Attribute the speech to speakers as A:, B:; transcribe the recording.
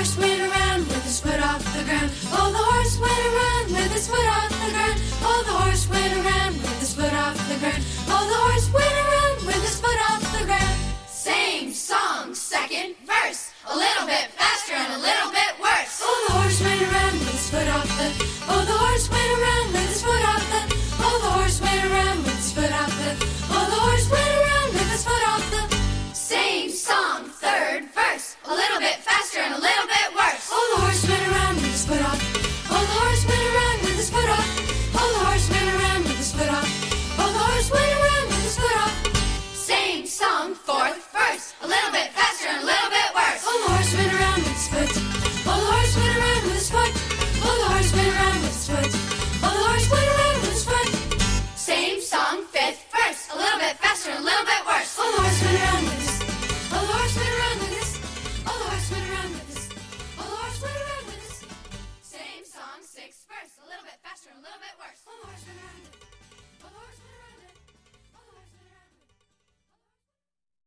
A: horse little bit worse.